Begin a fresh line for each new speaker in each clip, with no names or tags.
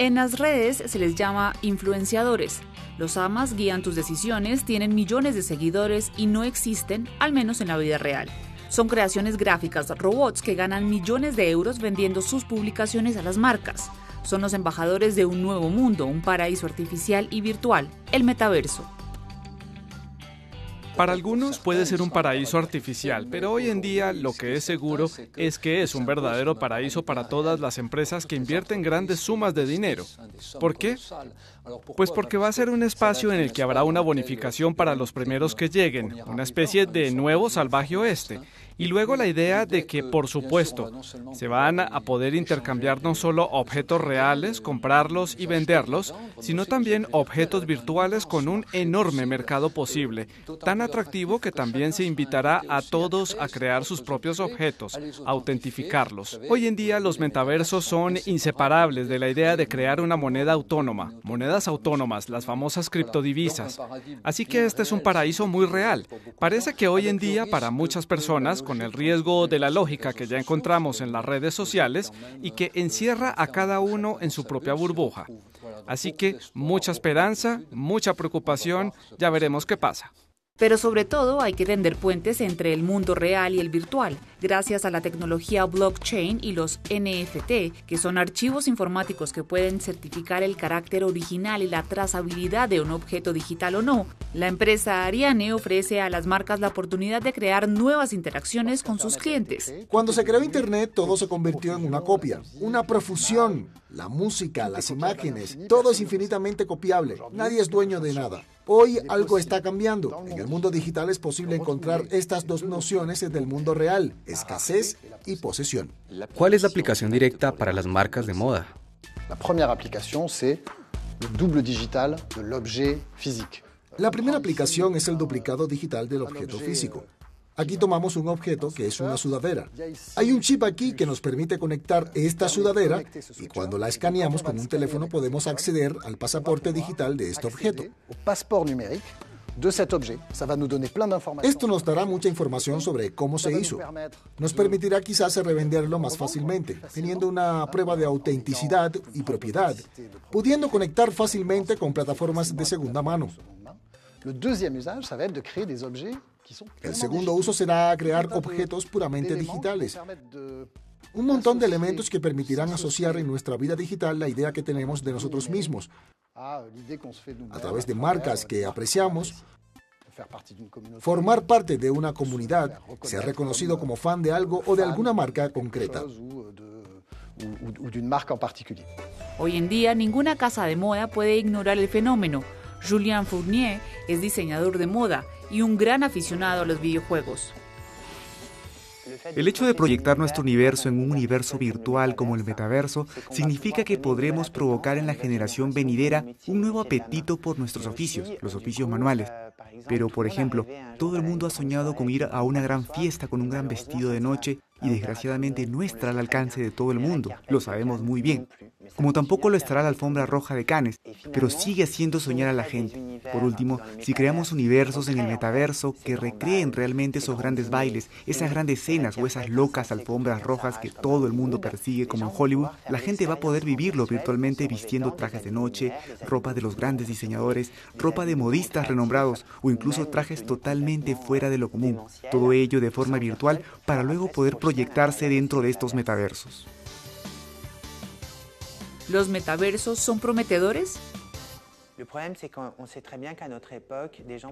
En las redes se les llama influenciadores. Los amas guían tus decisiones, tienen millones de seguidores y no existen, al menos en la vida real. Son creaciones gráficas, robots que ganan millones de euros vendiendo sus publicaciones a las marcas. Son los embajadores de un nuevo mundo, un paraíso artificial y virtual, el metaverso.
Para algunos puede ser un paraíso artificial, pero hoy en día lo que es seguro es que es un verdadero paraíso para todas las empresas que invierten grandes sumas de dinero. ¿Por qué? Pues porque va a ser un espacio en el que habrá una bonificación para los primeros que lleguen, una especie de nuevo salvaje oeste. Y luego la idea de que, por supuesto, se van a poder intercambiar no solo objetos reales, comprarlos y venderlos, sino también objetos virtuales con un enorme mercado posible, tan atractivo que también se invitará a todos a crear sus propios objetos, a autentificarlos. Hoy en día los metaversos son inseparables de la idea de crear una moneda autónoma, monedas autónomas, las famosas criptodivisas. Así que este es un paraíso muy real. Parece que hoy en día para muchas personas, con el riesgo de la lógica que ya encontramos en las redes sociales y que encierra a cada uno en su propia burbuja. Así que mucha esperanza, mucha preocupación, ya veremos qué pasa.
Pero sobre todo hay que tender puentes entre el mundo real y el virtual, gracias a la tecnología blockchain y los NFT, que son archivos informáticos que pueden certificar el carácter original y la trazabilidad de un objeto digital o no. La empresa Ariane ofrece a las marcas la oportunidad de crear nuevas interacciones con sus clientes.
Cuando se creó Internet, todo se convirtió en una copia, una profusión. La música, las imágenes, todo es infinitamente copiable. Nadie es dueño de nada. Hoy algo está cambiando. En el mundo digital es posible encontrar estas dos nociones del mundo real, escasez y posesión.
¿Cuál es la aplicación directa para las marcas de moda?
La primera aplicación es el doble digital del objeto físico.
La primera aplicación es el duplicado digital del objeto físico. Aquí tomamos un objeto que es una sudadera. Hay un chip aquí que nos permite conectar esta sudadera y cuando la escaneamos con un teléfono podemos acceder al pasaporte digital de este objeto. Esto nos dará mucha información sobre cómo se hizo. Nos permitirá quizás revenderlo más fácilmente, teniendo una prueba de autenticidad y propiedad, pudiendo conectar fácilmente con plataformas de segunda mano. El segundo uso será crear objetos puramente digitales. Un montón de elementos que permitirán asociar en nuestra vida digital la idea que tenemos de nosotros mismos. A través de marcas que apreciamos, formar parte de una comunidad, ser reconocido como fan de algo o de alguna marca concreta.
Hoy en día, ninguna casa de moda puede ignorar el fenómeno. Julien Fournier es diseñador de moda y un gran aficionado a los videojuegos.
El hecho de proyectar nuestro universo en un universo virtual como el metaverso significa que podremos provocar en la generación venidera un nuevo apetito por nuestros oficios, los oficios manuales. Pero, por ejemplo, todo el mundo ha soñado con ir a una gran fiesta con un gran vestido de noche y desgraciadamente no está al alcance de todo el mundo, lo sabemos muy bien. Como tampoco lo estará la alfombra roja de Cannes, pero sigue haciendo soñar a la gente. Por último, si creamos universos en el metaverso que recreen realmente esos grandes bailes, esas grandes escenas o esas locas alfombras rojas que todo el mundo persigue como en Hollywood, la gente va a poder vivirlo virtualmente vistiendo trajes de noche, ropa de los grandes diseñadores, ropa de modistas renombrados o incluso trajes totalmente fuera de lo común. Todo ello de forma virtual para luego poder proyectarse dentro de estos metaversos.
¿Los metaversos son prometedores?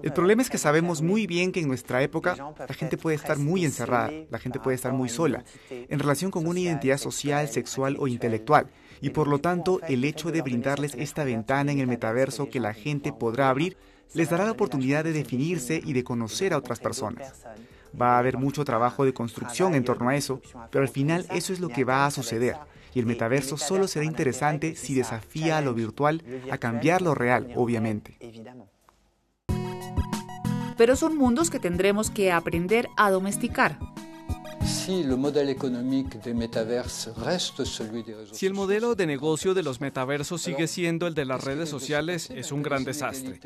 El problema es que sabemos muy bien que en nuestra época la gente puede estar muy encerrada, la gente puede estar muy sola, en relación con una identidad social, sexual o intelectual. Y por lo tanto, el hecho de brindarles esta ventana en el metaverso que la gente podrá abrir, les dará la oportunidad de definirse y de conocer a otras personas. Va a haber mucho trabajo de construcción en torno a eso, pero al final eso es lo que va a suceder y el metaverso solo será interesante si desafía a lo virtual a cambiar lo real, obviamente.
Pero son mundos que tendremos que aprender a domesticar.
Si el modelo de negocio de los metaversos sigue siendo el de las redes sociales, es un gran desastre.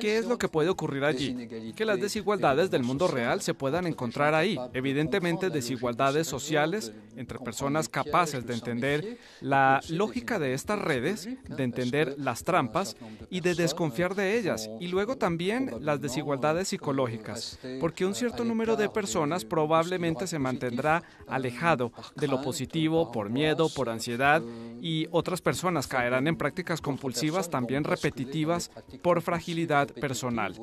¿Qué es lo que puede ocurrir allí? Que las desigualdades del mundo real se puedan encontrar ahí. Evidentemente, desigualdades sociales entre personas capaces de entender la lógica de estas redes, de entender las trampas y de desconfiar de ellas. Y luego también las desigualdades psicológicas, porque un cierto número de personas probablemente se mantendrá alejado de lo positivo por miedo, por ansiedad y otras personas caerán en prácticas compulsivas también repetitivas por fragilidad personal.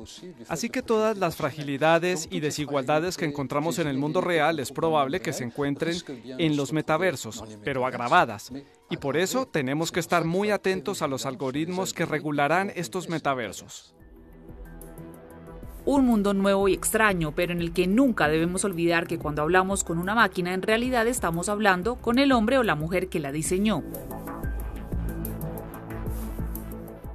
Así que todas las fragilidades y desigualdades que encontramos en el mundo real es probable que se encuentren en los metaversos, pero agravadas. Y por eso tenemos que estar muy atentos a los algoritmos que regularán estos metaversos.
Un mundo nuevo y extraño, pero en el que nunca debemos olvidar que cuando hablamos con una máquina en realidad estamos hablando con el hombre o la mujer que la diseñó.